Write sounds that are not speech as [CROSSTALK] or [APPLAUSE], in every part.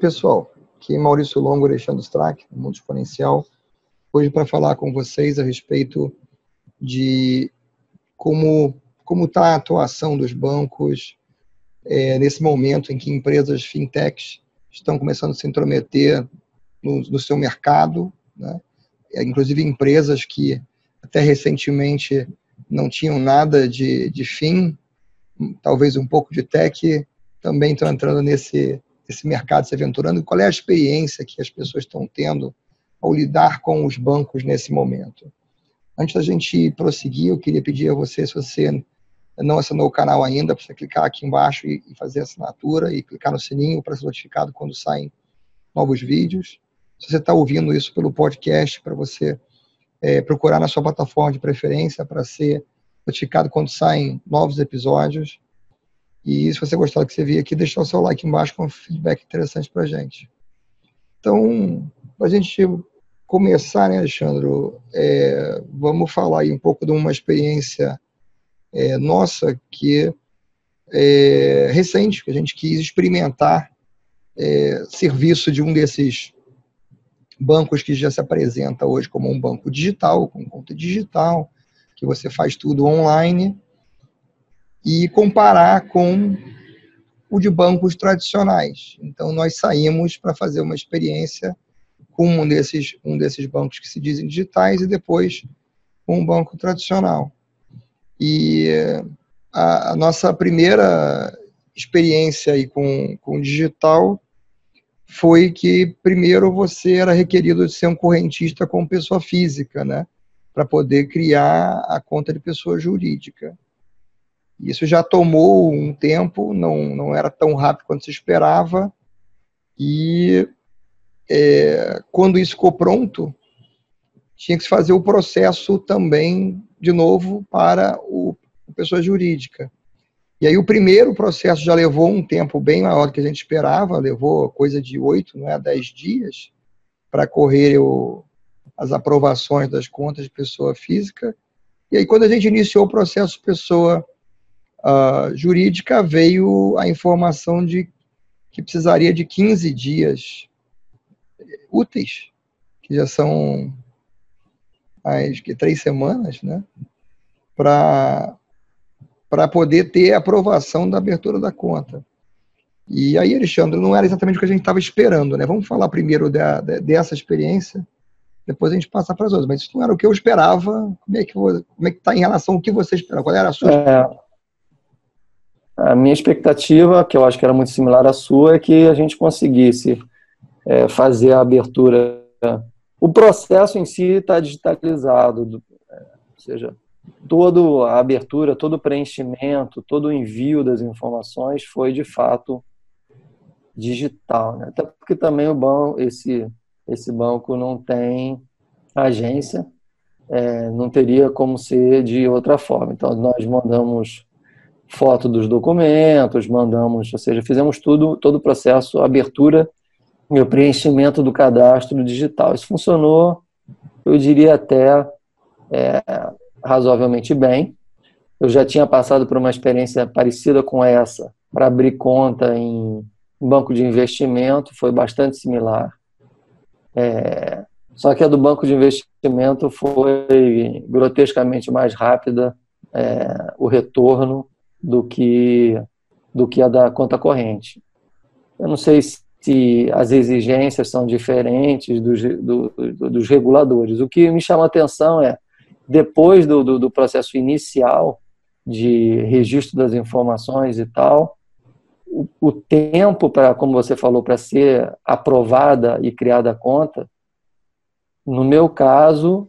pessoal. Aqui é Maurício Longo, Alexandre Strack, do Mundo Exponencial. Hoje para falar com vocês a respeito de como como está a atuação dos bancos é, nesse momento em que empresas fintechs estão começando a se intrometer no, no seu mercado, né? É, inclusive empresas que até recentemente não tinham nada de, de fim, talvez um pouco de tech, também estão entrando nesse, nesse mercado, se aventurando. Qual é a experiência que as pessoas estão tendo ao lidar com os bancos nesse momento? Antes da gente prosseguir, eu queria pedir a você, se você não assinou o canal ainda, para você clicar aqui embaixo e, fazer a assinatura e clicar no sininho para ser notificado quando saem novos vídeos. Se você está ouvindo isso pelo podcast, para você é, procurar na sua plataforma de preferência para ser notificado quando saem novos episódios. E se você gostar do que você viu aqui, deixar o seu like embaixo com um feedback interessante para gente. Então, para a gente começar, né, Alexandre, é, vamos falar aí um pouco de uma experiência é, nossa que é recente, que a gente quis experimentar é, serviço de um desses bancos que já se apresenta hoje como um banco digital, com conta digital, que você faz tudo online, e comparar com o de bancos tradicionais. Então, nós saímos para fazer uma experiência com um desses, um desses bancos que se dizem digitais e depois com um banco tradicional. E a, a nossa primeira experiência aí com, com digital foi que primeiro você era requerido de ser um correntista com pessoa física, né, para poder criar a conta de pessoa jurídica. Isso já tomou um tempo, não, não era tão rápido quanto se esperava, e é, quando isso ficou pronto, tinha que se fazer o processo também, de novo, para o, a pessoa jurídica. E aí o primeiro processo já levou um tempo bem maior do que a gente esperava, levou coisa de oito, não é, dez dias, para correr o, as aprovações das contas de pessoa física. E aí quando a gente iniciou o processo pessoa uh, jurídica, veio a informação de que precisaria de 15 dias úteis, que já são mais que três semanas, né, para para poder ter aprovação da abertura da conta. E aí, Alexandre, não era exatamente o que a gente estava esperando, né? Vamos falar primeiro da, da, dessa experiência, depois a gente passa para as outras. Mas isso não era o que eu esperava. Como é que como é está em relação ao que você esperava? Qual era a sua? É, a minha expectativa, que eu acho que era muito similar à sua, é que a gente conseguisse é, fazer a abertura. O processo em si está digitalizado, é, ou seja, toda a abertura, todo o preenchimento, todo o envio das informações foi de fato digital, né? até porque também o banco, esse, esse banco não tem agência, é, não teria como ser de outra forma. Então nós mandamos foto dos documentos, mandamos, ou seja, fizemos tudo, todo o processo, abertura e o preenchimento do cadastro digital. Isso funcionou, eu diria até é, razoavelmente bem. Eu já tinha passado por uma experiência parecida com essa para abrir conta em banco de investimento, foi bastante similar. É, só que a do banco de investimento foi grotescamente mais rápida é, o retorno do que do que a da conta corrente. Eu não sei se as exigências são diferentes dos, do, dos reguladores. O que me chama a atenção é depois do, do, do processo inicial de registro das informações e tal, o, o tempo para, como você falou, para ser aprovada e criada a conta, no meu caso,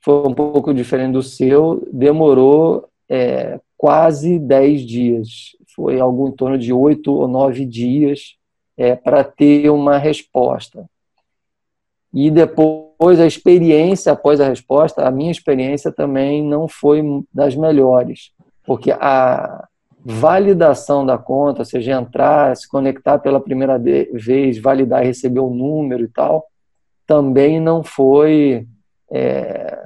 foi um pouco diferente do seu, demorou é, quase 10 dias. Foi algo em torno de 8 ou 9 dias é, para ter uma resposta. E depois a experiência após a resposta, a minha experiência também não foi das melhores, porque a validação da conta, ou seja, entrar, se conectar pela primeira vez, validar receber o número e tal, também não foi é,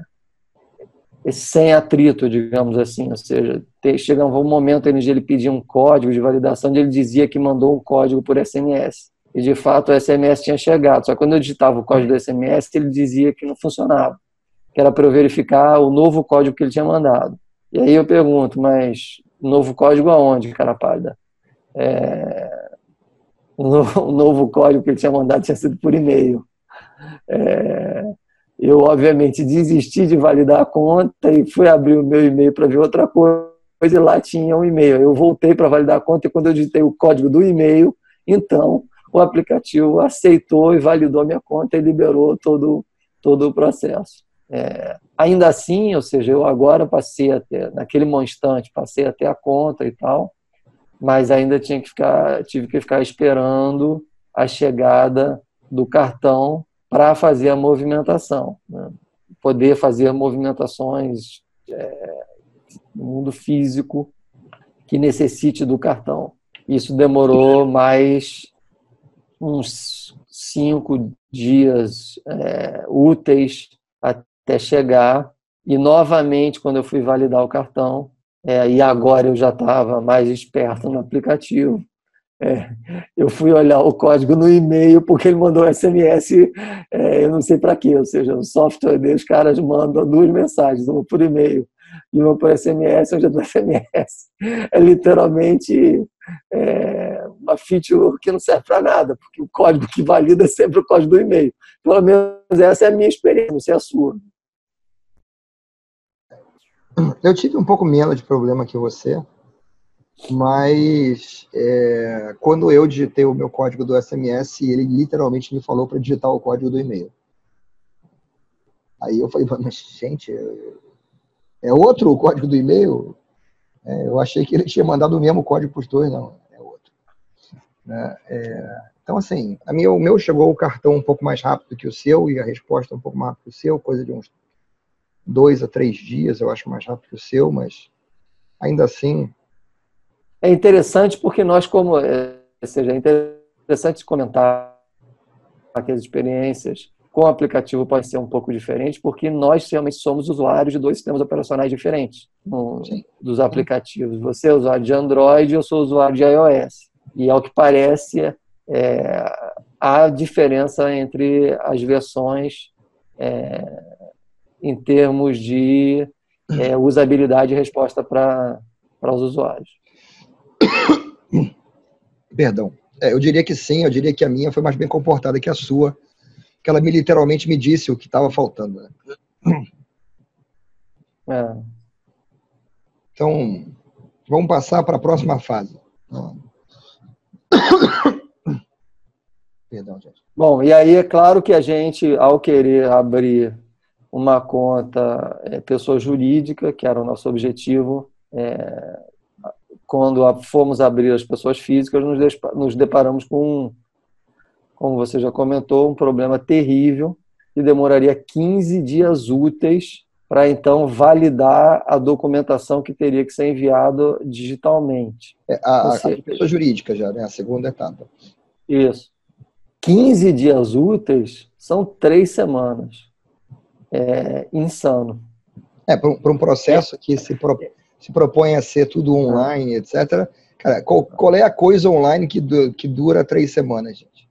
sem atrito, digamos assim. Ou seja, chega um momento onde ele pedia um código de validação, onde ele dizia que mandou um código por SMS. e de fato o SMS tinha chegado. Só que quando eu digitava o código do SMS, ele dizia que não funcionava, que era para eu verificar o novo código que ele tinha mandado. E aí eu pergunto, mas novo código aonde, cara pálida? É... [LAUGHS] O novo código que ele tinha mandado tinha sido por e-mail. É... Eu, obviamente, desisti de validar a conta e fui abrir o meu e-mail para ver outra coisa e lá tinha um e-mail. Eu voltei para validar a conta e quando eu digitei o código do e-mail, então o aplicativo aceitou e validou a minha conta e liberou todo, todo o processo. É, ainda assim, ou seja, eu agora passei até, naquele instante, passei até a conta e tal, mas ainda tinha que ficar, tive que ficar esperando a chegada do cartão para fazer a movimentação, né? poder fazer movimentações é, no mundo físico que necessite do cartão. Isso demorou mais uns cinco dias é, úteis até chegar. E novamente, quando eu fui validar o cartão, é, e agora eu já estava mais esperto no aplicativo, é, eu fui olhar o código no e-mail porque ele mandou SMS, é, eu não sei para quê, ou seja, o software deles, os caras mandam duas mensagens, uma por e-mail e uma por SMS, onde é do [LAUGHS] SMS. É literalmente é, uma feature que não serve para nada, porque o código que valida é sempre o código do e-mail. Pelo menos essa é a minha experiência, não sei a sua. Eu tive um pouco menos de problema que você, mas é, quando eu digitei o meu código do SMS, ele literalmente me falou para digitar o código do e-mail. Aí eu falei, mas gente, é outro o código do e-mail? É, eu achei que ele tinha mandado o mesmo código para os dois, não, é outro. Né? É, então, assim, a minha, o meu chegou o cartão um pouco mais rápido que o seu e a resposta um pouco mais rápido que o seu, coisa de uns dois a três dias, eu acho mais rápido que o seu, mas ainda assim é interessante porque nós, como. É, seja, é interessante comentar aquelas experiências com o aplicativo pode ser um pouco diferente, porque nós realmente somos usuários de dois sistemas operacionais diferentes no, dos aplicativos. Você é usuário de Android, eu sou usuário de iOS. E ao que parece, é, há diferença entre as versões é, em termos de é, usabilidade e resposta para os usuários. [COUGHS] Perdão. É, eu diria que sim, eu diria que a minha foi mais bem comportada que a sua, que ela me literalmente me disse o que estava faltando. Né? É. Então, vamos passar para a próxima fase. [COUGHS] Perdão, gente. Bom, e aí é claro que a gente, ao querer abrir uma conta é, pessoa jurídica, que era o nosso objetivo, é, quando fomos abrir as pessoas físicas, nos deparamos com, como você já comentou, um problema terrível que demoraria 15 dias úteis para então validar a documentação que teria que ser enviado digitalmente. É, a, seja, a pessoa jurídica já, né? A segunda etapa. Isso. 15 dias úteis são três semanas. É insano. É, para um, um processo que se propõe se propõe a ser tudo online, etc. Cara, qual, qual é a coisa online que, que dura três semanas, gente?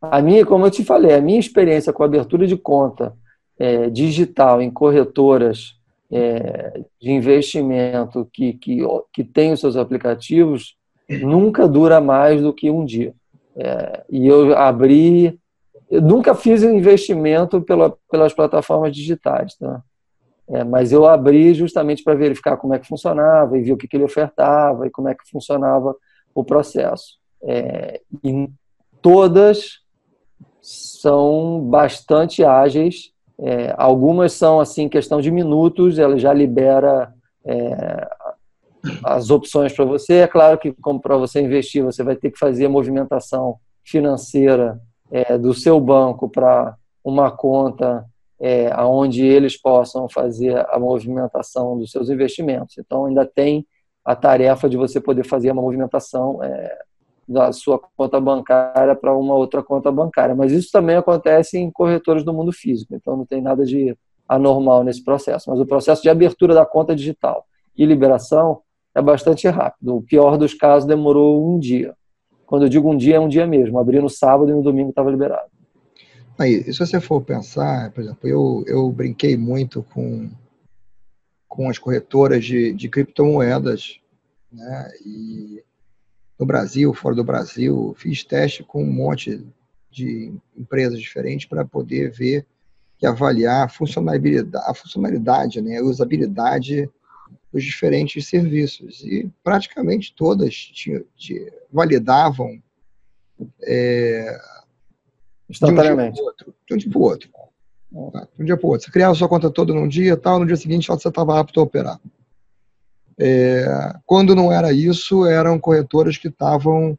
A minha, como eu te falei, a minha experiência com abertura de conta é, digital em corretoras é, de investimento que, que, que tem os seus aplicativos nunca dura mais do que um dia. É, e eu abri, eu nunca fiz investimento pela, pelas plataformas digitais, tá? É, mas eu abri justamente para verificar como é que funcionava e ver o que, que ele ofertava e como é que funcionava o processo. É, e todas são bastante ágeis. É, algumas são assim questão de minutos. Ela já libera é, as opções para você. É claro que como para você investir você vai ter que fazer a movimentação financeira é, do seu banco para uma conta é, onde eles possam fazer a movimentação dos seus investimentos. Então, ainda tem a tarefa de você poder fazer uma movimentação é, da sua conta bancária para uma outra conta bancária. Mas isso também acontece em corretores do mundo físico, então não tem nada de anormal nesse processo. Mas o processo de abertura da conta digital e liberação é bastante rápido. O pior dos casos demorou um dia. Quando eu digo um dia, é um dia mesmo. Abri no sábado e no domingo estava liberado. Aí, se você for pensar, por exemplo, eu, eu brinquei muito com, com as corretoras de, de criptomoedas, né? E no Brasil, fora do Brasil, fiz teste com um monte de empresas diferentes para poder ver e avaliar a funcionalidade, a funcionalidade, né, a usabilidade dos diferentes serviços. E praticamente todas te validavam é, instantaneamente. De um dia para o outro. De um dia para o outro. Tá? De um dia para o outro. Você criava sua conta toda num dia tal, no dia seguinte você estava apto a operar. É, quando não era isso, eram corretoras que estavam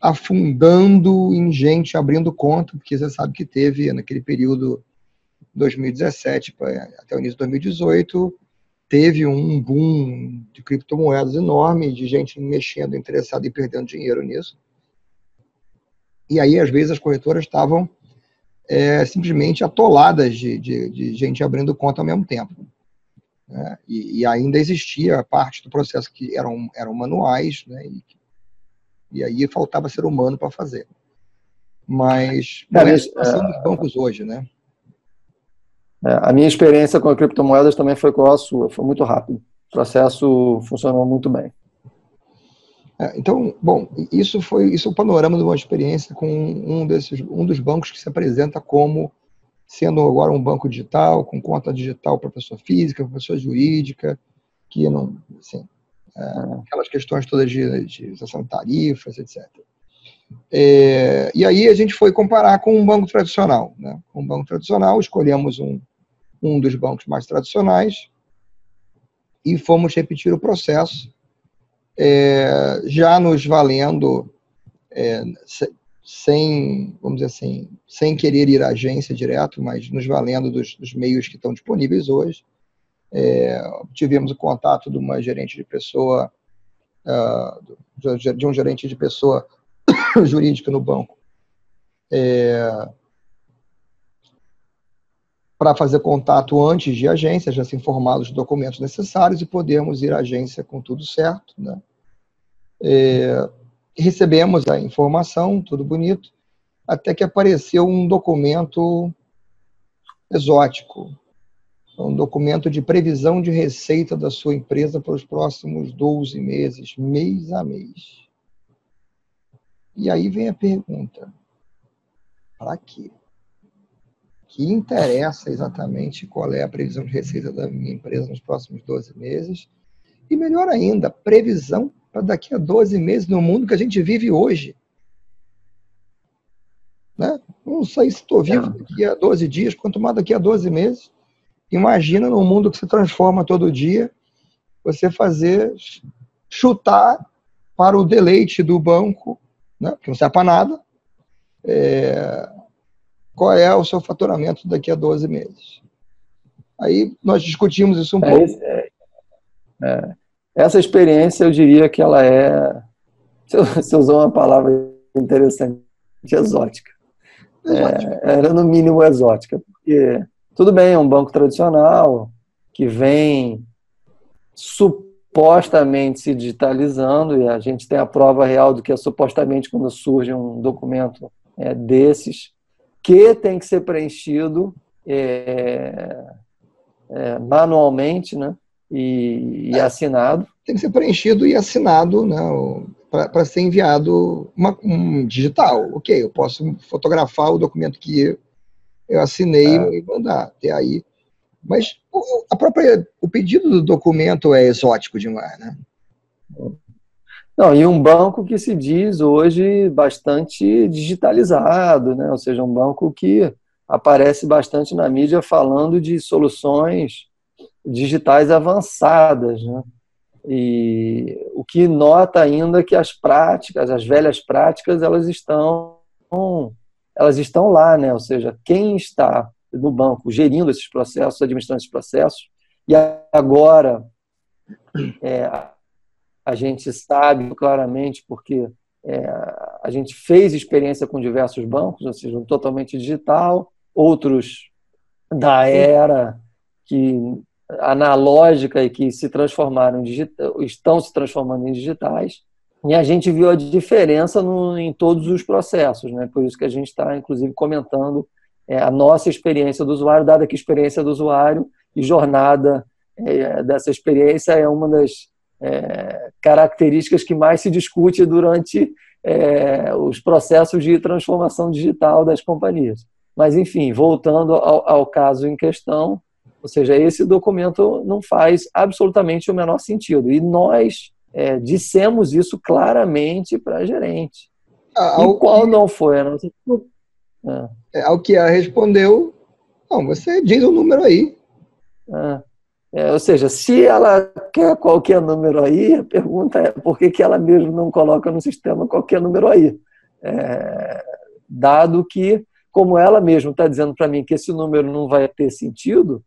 afundando em gente abrindo conta, porque você sabe que teve naquele período 2017 até o início de 2018 teve um boom de criptomoedas enorme, de gente mexendo, interessada e perdendo dinheiro nisso. E aí, às vezes, as corretoras estavam é, simplesmente atoladas de, de, de, gente abrindo conta ao mesmo tempo. Né? E, e, ainda existia parte do processo que eram, eram manuais, né? e, e aí faltava ser humano para fazer. Mas não é a situação dos bancos hoje, né? É, a minha experiência com criptomoedas também foi igual a sua, foi muito rápido. O processo funcionou muito bem. É, então, bom, isso foi isso é o panorama de uma experiência com um desses um dos bancos que se apresenta como sendo agora um banco digital com conta digital para pessoa física, para pessoa jurídica, que não, assim, é, aquelas questões todas de, de de tarifas, etc. É, e aí a gente foi comparar com um banco tradicional, né? Um banco tradicional, escolhemos um, um dos bancos mais tradicionais, e fomos repetir o processo, é, já nos valendo, é, sem, vamos dizer assim, sem querer ir à agência direto, mas nos valendo dos, dos meios que estão disponíveis hoje. É, tivemos o contato de uma gerente de pessoa, uh, de um gerente de pessoa [COUGHS] jurídica no banco, é, para fazer contato antes de agência, já se informar dos documentos necessários e podermos ir à agência com tudo certo. Né? É, recebemos a informação, tudo bonito, até que apareceu um documento exótico, um documento de previsão de receita da sua empresa para os próximos 12 meses, mês a mês. E aí vem a pergunta: para quê? Que interessa exatamente qual é a previsão de receita da minha empresa nos próximos 12 meses. E melhor ainda, previsão para daqui a 12 meses no mundo que a gente vive hoje. Né? Não sei se estou vivo daqui a 12 dias, quanto mais daqui a 12 meses. Imagina num mundo que se transforma todo dia, você fazer chutar para o deleite do banco, né? que não serve para nada, é, qual é o seu faturamento daqui a 12 meses. Aí nós discutimos isso um é, pouco. É, é, essa experiência, eu diria que ela é, se usar uma palavra interessante, exótica. exótica. É, era no mínimo exótica, porque tudo bem, é um banco tradicional que vem supostamente se digitalizando e a gente tem a prova real do que é supostamente quando surge um documento é, desses que tem que ser preenchido é, é, manualmente né, e, e é. assinado. Tem que ser preenchido e assinado né, para ser enviado uma, um digital. Ok, eu posso fotografar o documento que eu assinei é. e mandar até aí. Mas a própria, o pedido do documento é exótico demais, né? Não, e um banco que se diz hoje bastante digitalizado, né? ou seja, um banco que aparece bastante na mídia falando de soluções digitais avançadas. Né? E o que nota ainda que as práticas, as velhas práticas, elas estão, elas estão lá, né? ou seja, quem está no banco gerindo esses processos, administrando esses processos, e agora é, a gente sabe claramente porque é, a gente fez experiência com diversos bancos, ou seja, um totalmente digital, outros da era que analógica e que se transformaram digital, estão se transformando em digitais. E a gente viu a diferença no, em todos os processos, né? Por isso que a gente está, inclusive, comentando é, a nossa experiência do usuário, dada que experiência do usuário e jornada é, dessa experiência é uma das é, características que mais se discute durante é, os processos de transformação digital das companhias. Mas, enfim, voltando ao, ao caso em questão, ou seja, esse documento não faz absolutamente o menor sentido. E nós é, dissemos isso claramente para a gerente. Ah, e qual que... não foi a nossa. É. Ao que ela respondeu, não, você diz o número aí. Ah. É, ou seja, se ela quer qualquer número aí, a pergunta é por que, que ela mesmo não coloca no sistema qualquer número aí? É, dado que, como ela mesma está dizendo para mim que esse número não vai ter sentido,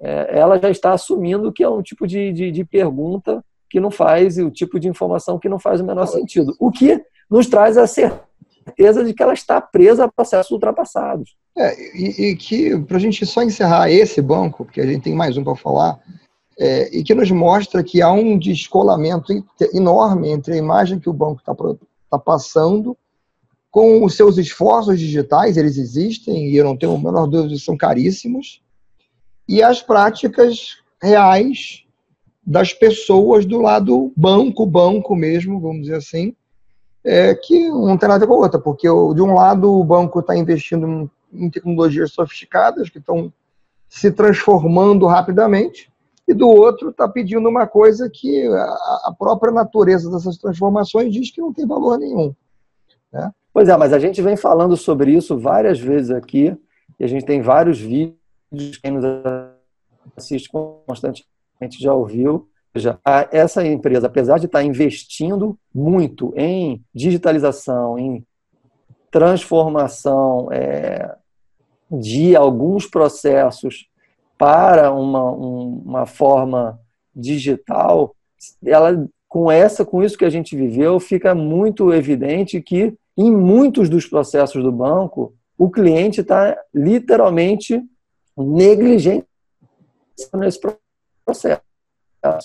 é, ela já está assumindo que é um tipo de, de, de pergunta que não faz, e o tipo de informação que não faz o menor sentido. O que nos traz a certeza de que ela está presa a processos ultrapassados. É, e, e, que, para a gente só encerrar esse banco, porque a gente tem mais um para falar, é, e que nos mostra que há um descolamento enorme entre a imagem que o banco está tá passando com os seus esforços digitais, eles existem, e eu não tenho a menor dúvida, são caríssimos, e as práticas reais das pessoas do lado banco, banco mesmo, vamos dizer assim, é, que não tem nada com a outra, porque de um lado o banco está investindo em tecnologias sofisticadas que estão se transformando rapidamente, e do outro está pedindo uma coisa que a própria natureza dessas transformações diz que não tem valor nenhum. Né? Pois é, mas a gente vem falando sobre isso várias vezes aqui, e a gente tem vários vídeos, quem nos assiste constantemente já ouviu. Já, essa empresa, apesar de estar investindo muito em digitalização, em transformação é, de alguns processos para uma, uma forma digital, ela com essa, com isso que a gente viveu, fica muito evidente que em muitos dos processos do banco, o cliente está literalmente negligente nesse processo.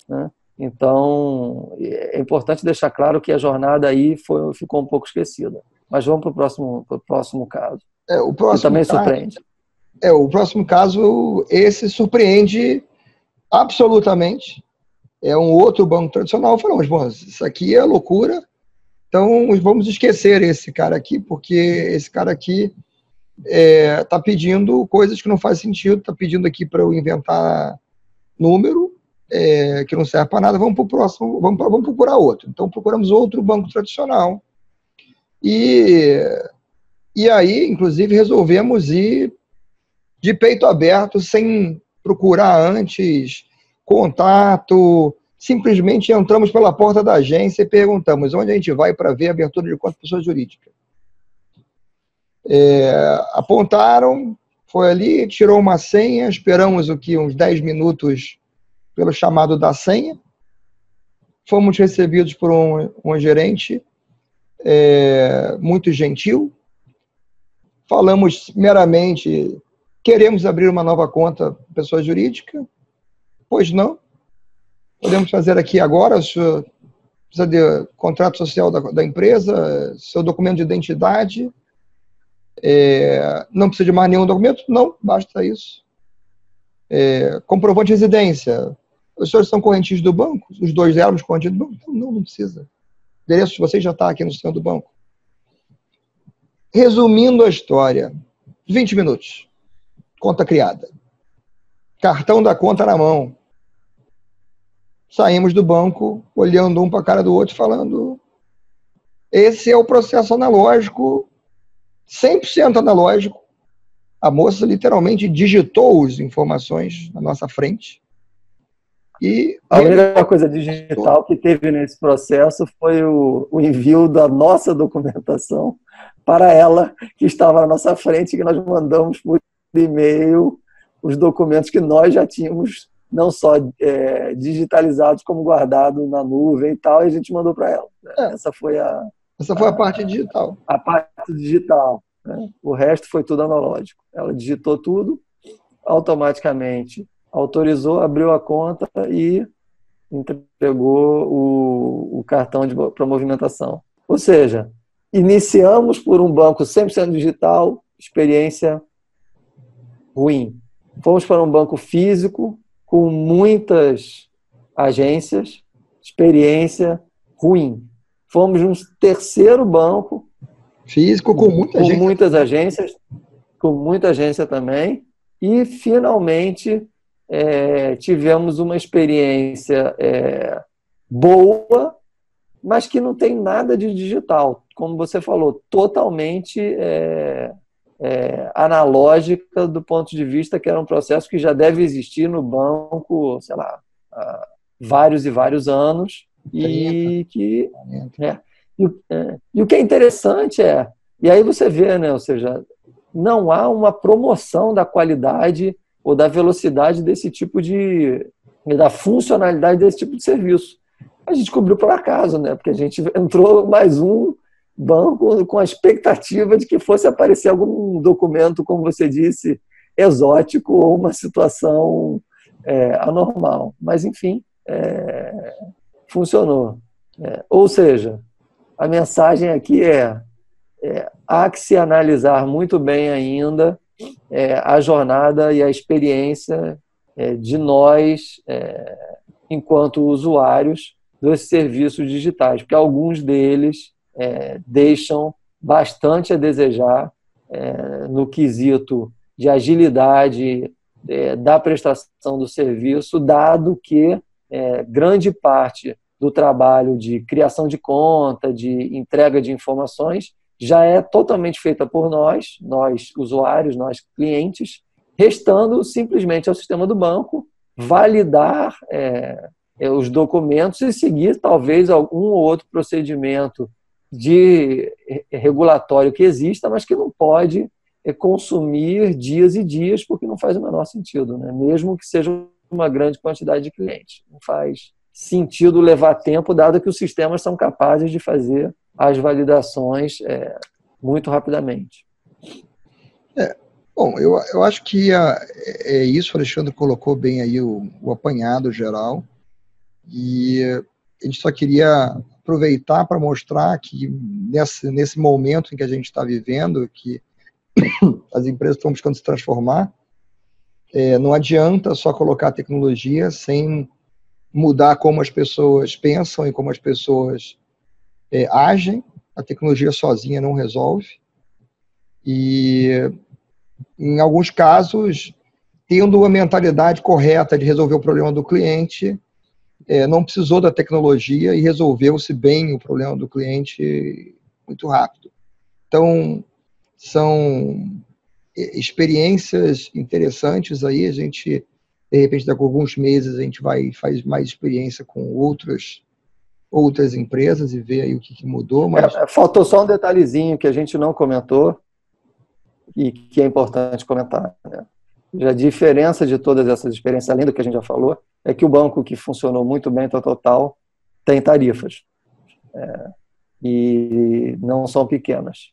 Né? Então, é importante deixar claro que a jornada aí foi, ficou um pouco esquecida. Mas vamos para o próximo, pro próximo caso. É, o próximo que também caso, surpreende. É, o próximo caso, esse surpreende absolutamente. É um outro banco tradicional. Falamos, bom, isso aqui é loucura, então vamos esquecer esse cara aqui, porque esse cara aqui está é, tá pedindo coisas que não fazem sentido, está pedindo aqui para eu inventar número é, que não serve para nada, vamos para o próximo, vamos, vamos procurar outro. Então procuramos outro banco tradicional. E, e aí, inclusive, resolvemos ir de peito aberto, sem procurar antes contato, simplesmente entramos pela porta da agência e perguntamos onde a gente vai para ver a abertura de conta pessoa jurídica. É, apontaram, foi ali, tirou uma senha, esperamos o que uns 10 minutos pelo chamado da senha. Fomos recebidos por um, um gerente é, muito gentil. Falamos meramente, queremos abrir uma nova conta pessoa jurídica? Pois não. Podemos fazer aqui agora, senhor precisa de contrato social da, da empresa, seu documento de identidade, é, não precisa de mais nenhum documento? Não, basta isso. É, comprovante de residência, os senhores são correntistas do banco? Os dois éramos correntistas do banco? Não, não precisa. O endereço de vocês já está aqui no sistema do banco. Resumindo a história, 20 minutos. Conta criada. Cartão da conta na mão. Saímos do banco, olhando um para a cara do outro, falando: esse é o processo analógico, 100% analógico. A moça literalmente digitou as informações na nossa frente e a única coisa digital que teve nesse processo foi o, o, envio da nossa documentação para ela, que estava na nossa frente, que nós mandamos por e-mail os documentos que nós já tínhamos, não só é, digitalizados, como guardados na nuvem e tal, e a gente mandou para ela. É. Essa foi a. Essa foi a, a parte digital. A parte digital. Né? O resto foi tudo analógico. Ela digitou tudo automaticamente autorizou, abriu a conta e entregou o, o cartão para movimentação. Ou seja, iniciamos por um banco 100% digital, experiência ruim. Fomos para um banco físico com muitas agências, experiência ruim. Fomos um terceiro banco físico com, muita com muitas agências, com muita agência também, e finalmente é, tivemos uma experiência é, boa, mas que não tem nada de digital, como você falou, totalmente é, é, analógica do ponto de vista que era um processo que já deve existir no banco, sei lá, há vários e vários anos, e que é, e, é, e o que é interessante é, e aí você vê, né, ou seja, não há uma promoção da qualidade ou da velocidade desse tipo de. da funcionalidade desse tipo de serviço. A gente descobriu por acaso, né? Porque a gente entrou mais um banco com a expectativa de que fosse aparecer algum documento, como você disse, exótico ou uma situação é, anormal. Mas, enfim, é, funcionou. É, ou seja, a mensagem aqui é é, há que se analisar muito bem ainda é, a jornada e a experiência é, de nós, é, enquanto usuários dos serviços digitais, porque alguns deles é, deixam bastante a desejar é, no quesito de agilidade da prestação do serviço, dado que grande parte do trabalho de criação de conta, de entrega de informações, já é totalmente feita por nós, nós usuários, nós clientes, restando simplesmente ao sistema do banco validar é, é, os documentos e seguir talvez algum ou outro procedimento de regulatório que exista, mas que não pode é, consumir dias e dias porque não faz o menor sentido, né? mesmo que seja uma grande quantidade de clientes. Não faz sentido levar tempo, dado que os sistemas são capazes de fazer as validações é, muito rapidamente. É, bom, eu, eu acho que a, é isso, o Alexandre colocou bem aí o, o apanhado geral, e a gente só queria aproveitar para mostrar que nesse, nesse momento em que a gente está vivendo, que [COUGHS] as empresas estão buscando se transformar, é, não adianta só colocar tecnologia sem mudar como as pessoas pensam e como as pessoas é, agem, a tecnologia sozinha não resolve. E, em alguns casos, tendo a mentalidade correta de resolver o problema do cliente, é, não precisou da tecnologia e resolveu-se bem o problema do cliente muito rápido. Então, são é, experiências interessantes aí, a gente, de repente, daqui a alguns meses, a gente vai faz mais experiência com outras outras empresas e ver aí o que, que mudou. Mas... É, faltou só um detalhezinho que a gente não comentou e que é importante comentar. Né? A diferença de todas essas experiências, além do que a gente já falou, é que o banco que funcionou muito bem, tá total, tem tarifas. É, e não são pequenas.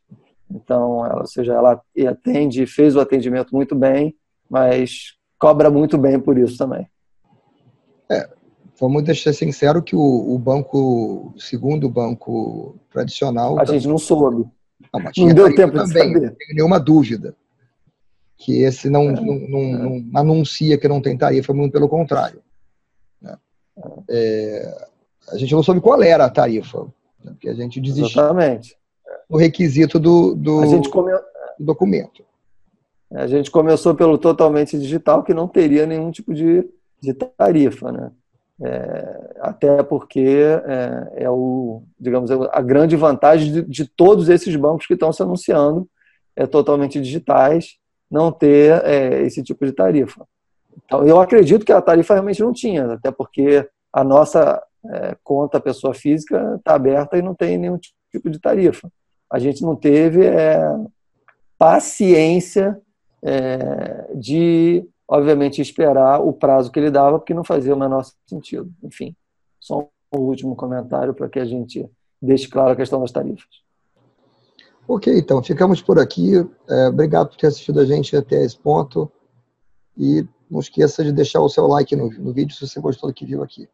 Então, ela, ou seja, ela atende, fez o atendimento muito bem, mas cobra muito bem por isso também. É, vamos deixar sincero que o, o banco, segundo banco tradicional. A gente não soube. Não, não deu tempo também, de saber. Não tenho nenhuma dúvida. Que esse não, é, não, não, é. não, anuncia que não tem tarifa, muito pelo contrário. Né? É, a gente não soube qual era a tarifa, né? porque a gente desistiu Exatamente. no requisito do, do, come... do documento. A gente começou pelo totalmente digital, que não teria nenhum tipo de, de tarifa, né? É, até porque é, é, o, digamos, a grande vantagem de, de, todos esses bancos que estão se anunciando é totalmente digitais, não ter é, esse tipo de tarifa. Então, eu acredito que a tarifa realmente não tinha, até porque a nossa é, conta pessoa física está aberta e não tem nenhum tipo de tarifa. A gente não teve é, paciência é, de obviamente, esperar o prazo que ele dava, porque não fazia o menor sentido. Enfim, só um último comentário para que a gente deixe claro a questão das tarifas. Ok, então, ficamos por aqui. É, obrigado por ter assistido a gente até esse ponto. E não esqueça de deixar o seu like no, no vídeo se você gostou do que viu aqui.